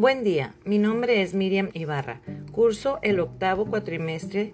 Buen día, mi nombre es Miriam Ibarra. Curso el octavo cuatrimestre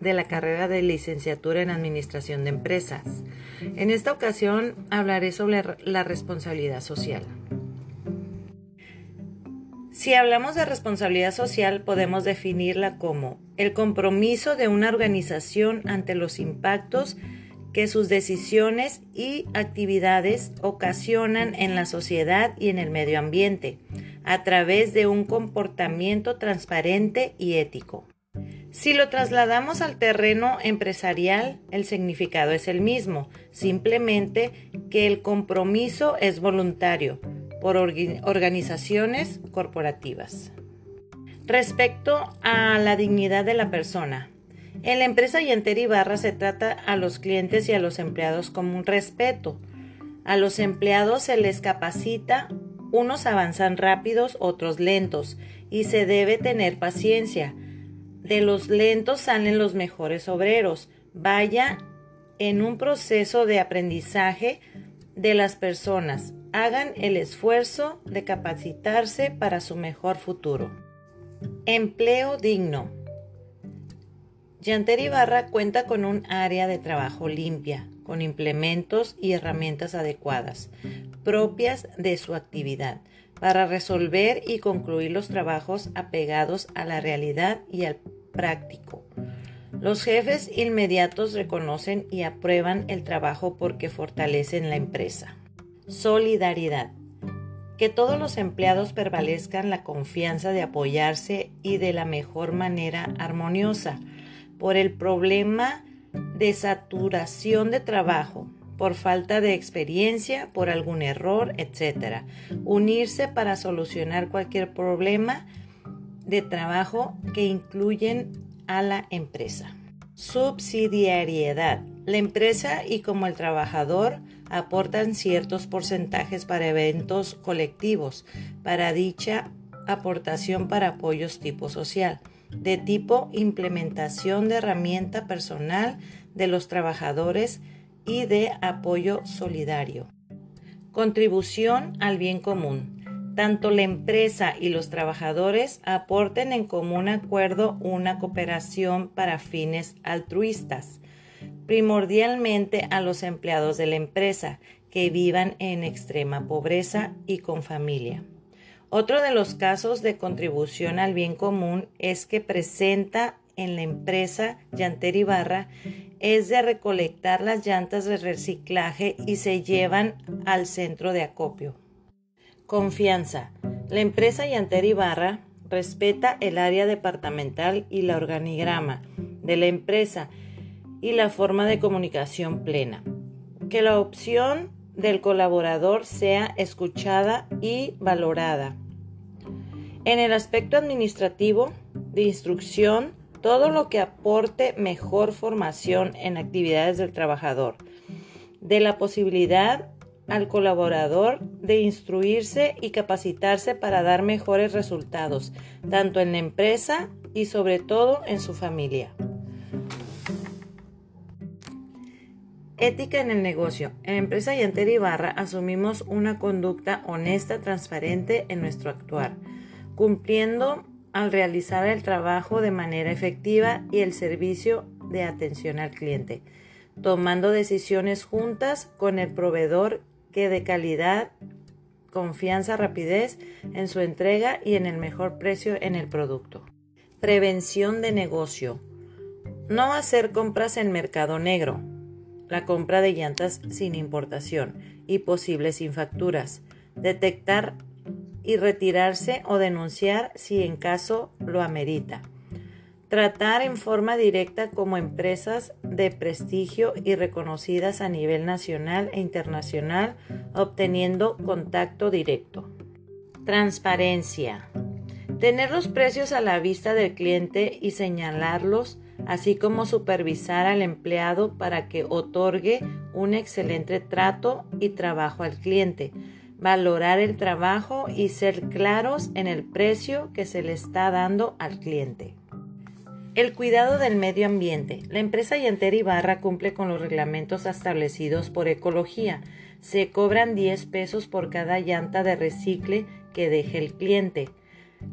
de la carrera de licenciatura en Administración de Empresas. En esta ocasión hablaré sobre la responsabilidad social. Si hablamos de responsabilidad social, podemos definirla como el compromiso de una organización ante los impactos que sus decisiones y actividades ocasionan en la sociedad y en el medio ambiente, a través de un comportamiento transparente y ético. Si lo trasladamos al terreno empresarial, el significado es el mismo, simplemente que el compromiso es voluntario por organizaciones corporativas. Respecto a la dignidad de la persona, en la empresa Yanter Ibarra se trata a los clientes y a los empleados como un respeto. A los empleados se les capacita, unos avanzan rápidos, otros lentos, y se debe tener paciencia. De los lentos salen los mejores obreros. Vaya en un proceso de aprendizaje de las personas. Hagan el esfuerzo de capacitarse para su mejor futuro. Empleo digno. Yanter Ibarra cuenta con un área de trabajo limpia, con implementos y herramientas adecuadas, propias de su actividad, para resolver y concluir los trabajos apegados a la realidad y al práctico. Los jefes inmediatos reconocen y aprueban el trabajo porque fortalecen la empresa. Solidaridad. Que todos los empleados prevalezcan la confianza de apoyarse y de la mejor manera armoniosa por el problema de saturación de trabajo, por falta de experiencia, por algún error, etc. Unirse para solucionar cualquier problema de trabajo que incluyen a la empresa. Subsidiariedad. La empresa y como el trabajador aportan ciertos porcentajes para eventos colectivos, para dicha aportación para apoyos tipo social de tipo implementación de herramienta personal de los trabajadores y de apoyo solidario. Contribución al bien común. Tanto la empresa y los trabajadores aporten en común acuerdo una cooperación para fines altruistas, primordialmente a los empleados de la empresa que vivan en extrema pobreza y con familia. Otro de los casos de contribución al bien común es que presenta en la empresa Llanter Ibarra es de recolectar las llantas de reciclaje y se llevan al centro de acopio. Confianza. La empresa Llanter Ibarra respeta el área departamental y la organigrama de la empresa y la forma de comunicación plena. Que la opción del colaborador sea escuchada y valorada. En el aspecto administrativo, de instrucción, todo lo que aporte mejor formación en actividades del trabajador, de la posibilidad al colaborador de instruirse y capacitarse para dar mejores resultados, tanto en la empresa y sobre todo en su familia. Ética en el negocio. En empresa Yanter Ibarra asumimos una conducta honesta, transparente en nuestro actuar, cumpliendo al realizar el trabajo de manera efectiva y el servicio de atención al cliente, tomando decisiones juntas con el proveedor que de calidad, confianza, rapidez en su entrega y en el mejor precio en el producto. Prevención de negocio. No hacer compras en mercado negro la compra de llantas sin importación y posibles sin facturas, detectar y retirarse o denunciar si en caso lo amerita. Tratar en forma directa como empresas de prestigio y reconocidas a nivel nacional e internacional, obteniendo contacto directo. Transparencia. Tener los precios a la vista del cliente y señalarlos así como supervisar al empleado para que otorgue un excelente trato y trabajo al cliente, valorar el trabajo y ser claros en el precio que se le está dando al cliente. El cuidado del medio ambiente. La empresa Yanter Ibarra cumple con los reglamentos establecidos por ecología. Se cobran 10 pesos por cada llanta de recicle que deje el cliente.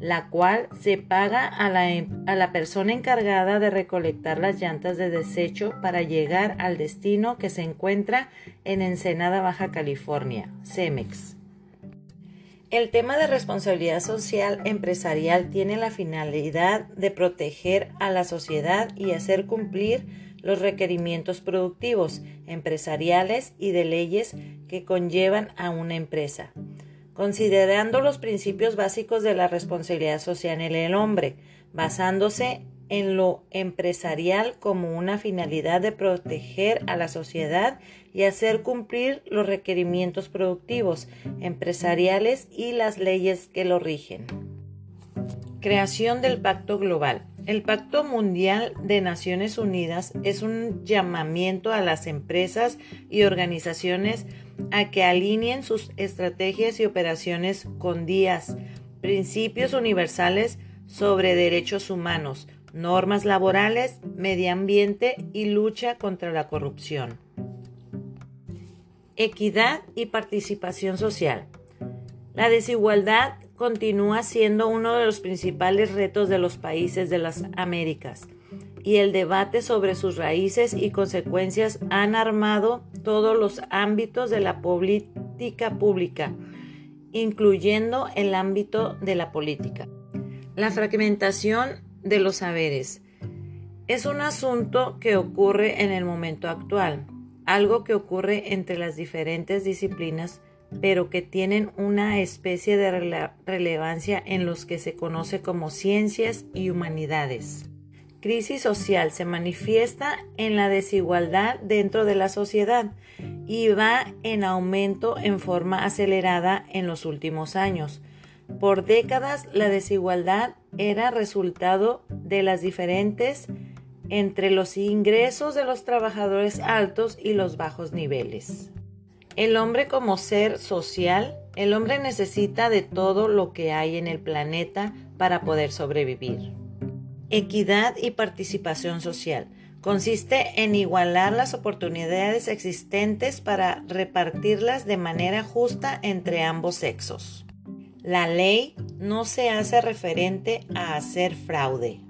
La cual se paga a la, a la, persona encargada de recolectar las llantas de desecho para llegar al destino que se encuentra en Ensenada, Baja California, CEMEX. El tema de responsabilidad social empresarial tiene la finalidad de proteger a la sociedad y hacer cumplir los requerimientos productivos, empresariales y de leyes que conllevan a una empresa considerando los principios básicos de la responsabilidad social en el hombre, basándose en lo empresarial como una finalidad de proteger a la sociedad y hacer cumplir los requerimientos productivos, empresariales y las leyes que lo rigen. Creación del Pacto Global. El Pacto Mundial de Naciones Unidas es un llamamiento a las empresas y organizaciones a que alineen sus estrategias y operaciones con días, principios universales sobre derechos humanos, normas laborales, medio ambiente y lucha contra la corrupción. Equidad y participación social. La desigualdad continúa siendo uno de los principales retos de los países de las Américas y el debate sobre sus raíces y consecuencias han armado todos los ámbitos de la política pública, incluyendo el ámbito de la política. La fragmentación de los saberes es un asunto que ocurre en el momento actual, algo que ocurre entre las diferentes disciplinas, pero que tienen una especie de relevancia en los que se conoce como ciencias y humanidades crisis social se manifiesta en la desigualdad dentro de la sociedad y va en aumento en forma acelerada en los últimos años. Por décadas la desigualdad era resultado de las diferentes entre los ingresos de los trabajadores altos y los bajos niveles. El hombre como ser social, el hombre necesita de todo lo que hay en el planeta para poder sobrevivir. Equidad y participación social. Consiste en igualar las oportunidades existentes para repartirlas de manera justa entre ambos sexos. La ley no se hace referente a hacer fraude.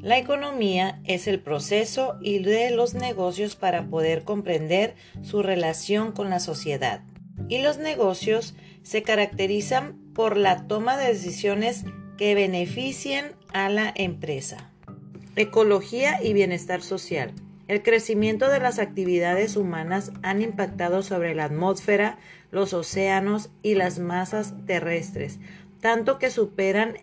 La economía es el proceso y de los negocios para poder comprender su relación con la sociedad. Y los negocios se caracterizan por la toma de decisiones que beneficien a la empresa. Ecología y bienestar social. El crecimiento de las actividades humanas han impactado sobre la atmósfera, los océanos y las masas terrestres, tanto que superan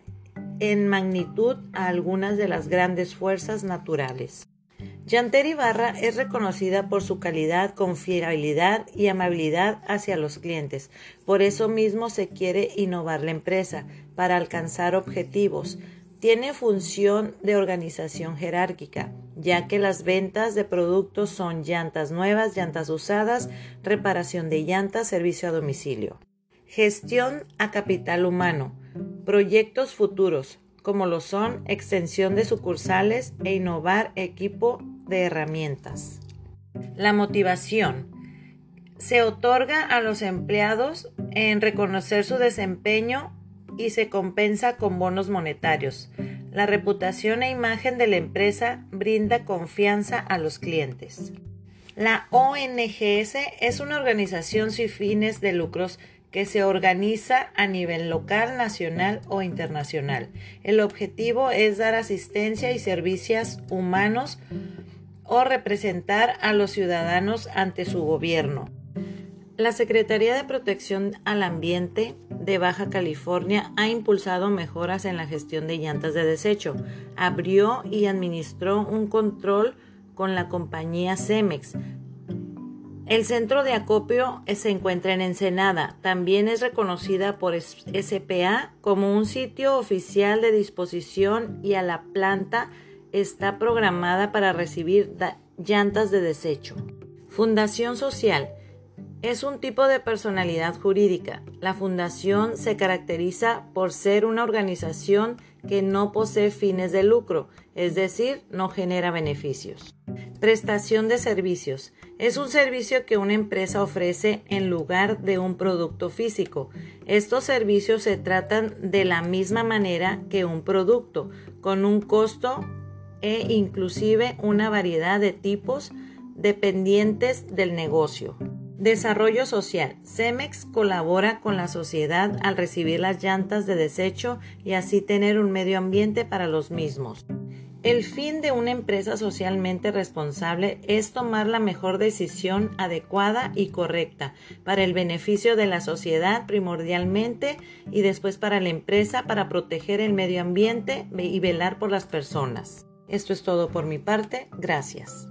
en magnitud a algunas de las grandes fuerzas naturales. Yanter Ibarra es reconocida por su calidad, confiabilidad y amabilidad hacia los clientes. Por eso mismo se quiere innovar la empresa para alcanzar objetivos tiene función de organización jerárquica, ya que las ventas de productos son llantas nuevas, llantas usadas, reparación de llantas, servicio a domicilio. Gestión a capital humano, proyectos futuros, como lo son extensión de sucursales e innovar equipo de herramientas. La motivación se otorga a los empleados en reconocer su desempeño y se compensa con bonos monetarios. La reputación e imagen de la empresa brinda confianza a los clientes. La ONGS es una organización sin fines de lucros que se organiza a nivel local, nacional o internacional. El objetivo es dar asistencia y servicios humanos o representar a los ciudadanos ante su gobierno. La Secretaría de Protección al Ambiente Baja California ha impulsado mejoras en la gestión de llantas de desecho. Abrió y administró un control con la compañía Cemex. El centro de acopio se encuentra en Ensenada. También es reconocida por SPA como un sitio oficial de disposición y a la planta está programada para recibir llantas de desecho. Fundación Social es un tipo de personalidad jurídica. La fundación se caracteriza por ser una organización que no posee fines de lucro, es decir, no genera beneficios. Prestación de servicios. Es un servicio que una empresa ofrece en lugar de un producto físico. Estos servicios se tratan de la misma manera que un producto, con un costo e inclusive una variedad de tipos dependientes del negocio. Desarrollo social. Cemex colabora con la sociedad al recibir las llantas de desecho y así tener un medio ambiente para los mismos. El fin de una empresa socialmente responsable es tomar la mejor decisión adecuada y correcta para el beneficio de la sociedad primordialmente y después para la empresa para proteger el medio ambiente y velar por las personas. Esto es todo por mi parte. Gracias.